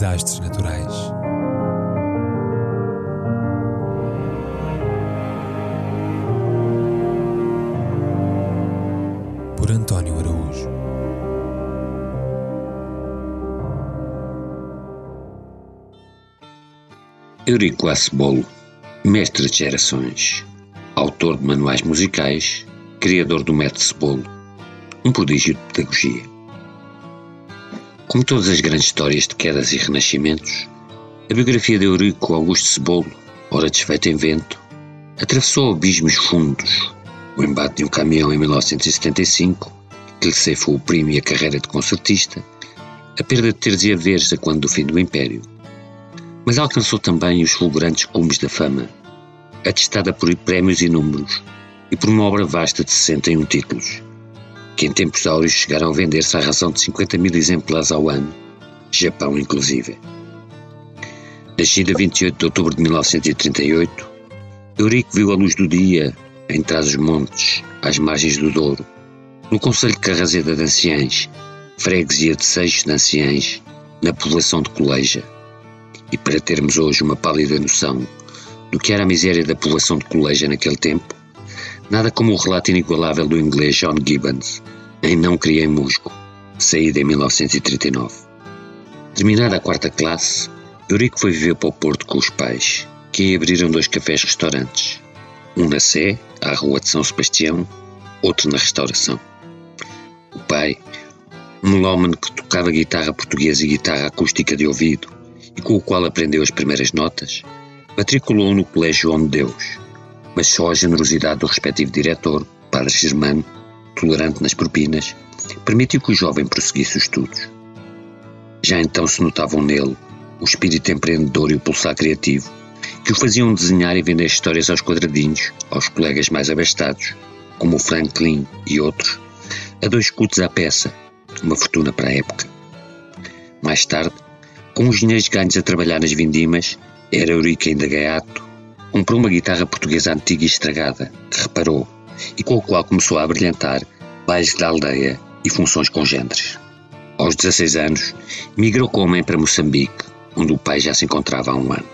desastres naturais. Por António Araújo. Eurico Acebolo, mestre de gerações, autor de manuais musicais, criador do método Cebolo, um prodígio de pedagogia. Como todas as grandes histórias de quedas e renascimentos, a biografia de Eurico Augusto Cebolo, ora desfeita em vento, atravessou abismos fundos, o embate de um caminhão em 1975, que lhe ceifou o primo e a carreira de concertista, a perda de teres e haveres a quando do fim do Império. Mas alcançou também os fulgurantes cumes da fama, atestada por prémios inúmeros e por uma obra vasta de 61 títulos, que em tempos áureos chegaram a vender-se à razão de 50 mil exemplares ao ano, Japão inclusive. Nascido a 28 de outubro de 1938, Eurico viu a luz do dia em Trás-os-Montes, às margens do Douro, no Conselho de Carrazeda de Anciães, freguesia de Seixos de Anciães, na povoação de Coleja. E para termos hoje uma pálida noção do que era a miséria da povoação de Coleja naquele tempo, nada como o relato inigualável do inglês John Gibbons, em Não Criei Musgo, saída em 1939. Terminada a quarta classe, Eurico foi viver para o Porto com os pais, que abriram dois cafés-restaurantes, um na Sé, à Rua de São Sebastião, outro na Restauração. O pai, um melómano que tocava guitarra portuguesa e guitarra acústica de ouvido, e com o qual aprendeu as primeiras notas, matriculou no Colégio Homem Deus, mas só a generosidade do respectivo diretor, Padre Germano, tolerante nas propinas, permitiu que o jovem prosseguisse os estudos. Já então se notavam nele o espírito empreendedor e o pulsar criativo, que o faziam desenhar e vender histórias aos quadradinhos, aos colegas mais abastados, como o Franklin e outros, a dois escudos à peça, uma fortuna para a época. Mais tarde, com os dinheiros ganhos a trabalhar nas vindimas, era Eurico ainda gaiato, comprou uma guitarra portuguesa antiga e estragada, que reparou, e com a qual começou a brilhantar bailes da aldeia e funções congêneres. Aos 16 anos, migrou com a mãe para Moçambique, onde o pai já se encontrava há um ano.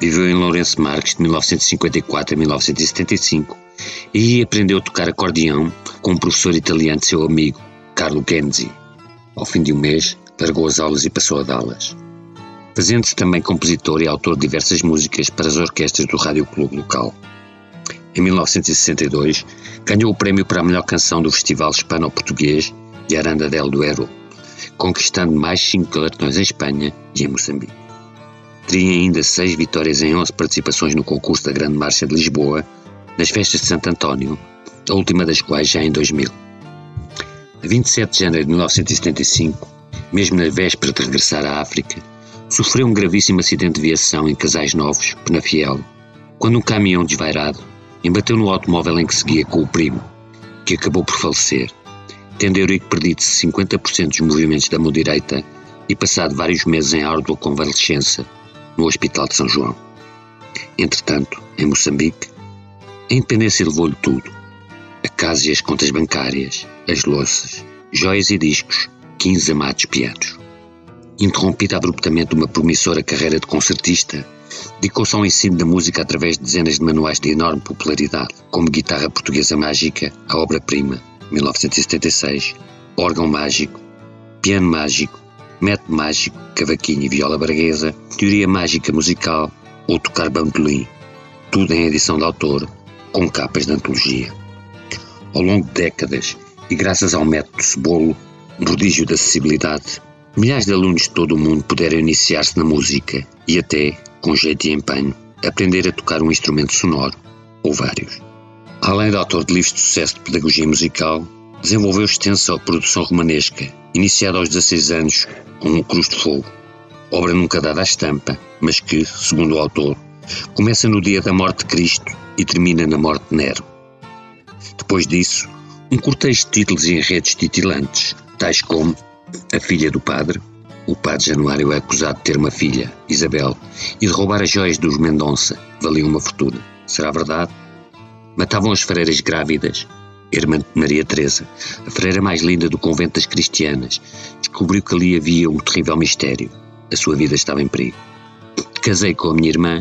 Viveu em Lourenço Marques de 1954 a 1975 e aprendeu a tocar acordeão com um professor italiano seu amigo, Carlo Genzi. Ao fim de um mês, largou as aulas e passou a dá-las. Fazendo-se também compositor e autor de diversas músicas para as orquestras do Rádio Clube local. Em 1962, ganhou o prémio para a melhor canção do Festival Hispano-Português de Aranda del Duero, conquistando mais cinco galardões em Espanha e em Moçambique. Teria ainda seis vitórias em 11 participações no concurso da Grande Marcha de Lisboa, nas festas de Santo António, a última das quais já em 2000. A 27 de janeiro de 1975, mesmo na véspera de regressar à África, sofreu um gravíssimo acidente de viação em Casais Novos, Penafiel, quando um caminhão desvairado embateu no automóvel em que seguia com o primo, que acabou por falecer, tendo Eurico perdido 50% dos movimentos da mão direita e passado vários meses em árdua convalescença no Hospital de São João. Entretanto, em Moçambique, a independência levou-lhe tudo: a casa e as contas bancárias, as louças, joias e discos, 15 amados pianos. Interrompida abruptamente uma promissora carreira de concertista, dedicou-se ao ensino da música através de dezenas de manuais de enorme popularidade, como Guitarra Portuguesa Mágica, a obra-prima, 1976, Órgão Mágico, Piano Mágico, Método Mágico, Cavaquinho e Viola Braguesa, Teoria Mágica Musical ou Tocar Bandolim, tudo em edição de autor, com capas de antologia. Ao longo de décadas, e graças ao método Cebolo, prodígio de acessibilidade, milhares de alunos de todo o mundo puderam iniciar-se na música e até, com jeito e empenho, aprender a tocar um instrumento sonoro, ou vários. Além de autor de livros de sucesso de pedagogia musical, desenvolveu extensa produção romanesca, iniciada aos 16 anos com O Cruz de Fogo, obra nunca dada à estampa, mas que, segundo o autor, começa no dia da morte de Cristo e termina na morte de Nero. Depois disso, um cortejo de títulos e enredos titilantes, tais como A Filha do Padre, o padre Januário é acusado de ter uma filha, Isabel, e de roubar as joias dos Mendonça, valiam uma fortuna. Será verdade? Matavam as freiras grávidas. Irmã de Maria Teresa, a freira mais linda do convento das cristianas, descobriu que ali havia um terrível mistério. a sua vida estava em perigo. Casei com a minha irmã.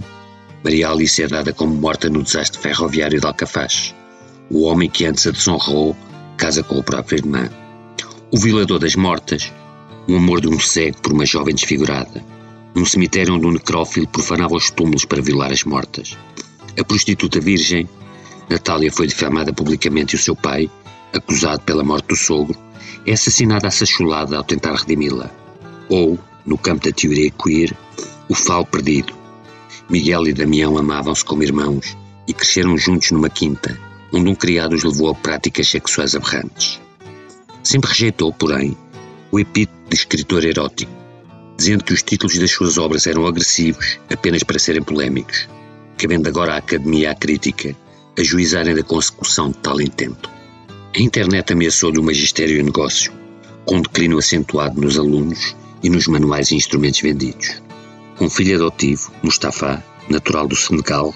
Maria Alice é dada como morta no desastre ferroviário de Alcafaz. O homem que antes a desonrou casa com a própria irmã. O violador das mortas, o amor de um cego por uma jovem desfigurada. Um cemitério onde um necrófilo profanava os túmulos para violar as mortas. A prostituta virgem, Natália foi difamada publicamente e o seu pai, acusado pela morte do sogro, é assassinado à sacholada ao tentar redimi-la. Ou, no campo da teoria queer, o falo perdido. Miguel e Damião amavam-se como irmãos e cresceram juntos numa quinta, onde um criado os levou a práticas sexuais aberrantes. Sempre rejeitou, porém, o epíteto de escritor erótico, dizendo que os títulos das suas obras eram agressivos apenas para serem polémicos, cabendo agora à academia e à crítica ajuizarem da consecução de tal intento. A internet ameaçou-lhe o magistério e o negócio, com um declínio acentuado nos alunos e nos manuais e instrumentos vendidos. Um filho adotivo, Mustafa, natural do Senegal,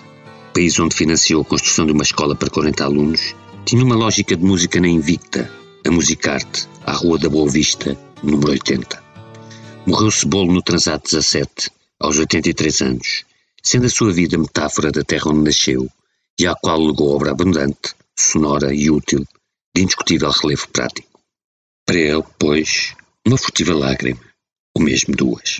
país onde financiou a construção de uma escola para 40 alunos, tinha uma lógica de música na Invicta, a Musicarte, à Rua da Boa Vista, número 80. Morreu Cebolo no Transato 17, aos 83 anos, sendo a sua vida metáfora da terra onde nasceu e à qual legou obra abundante, sonora e útil, de indiscutível relevo prático. Para ele, pois, uma furtiva lágrima, ou mesmo duas.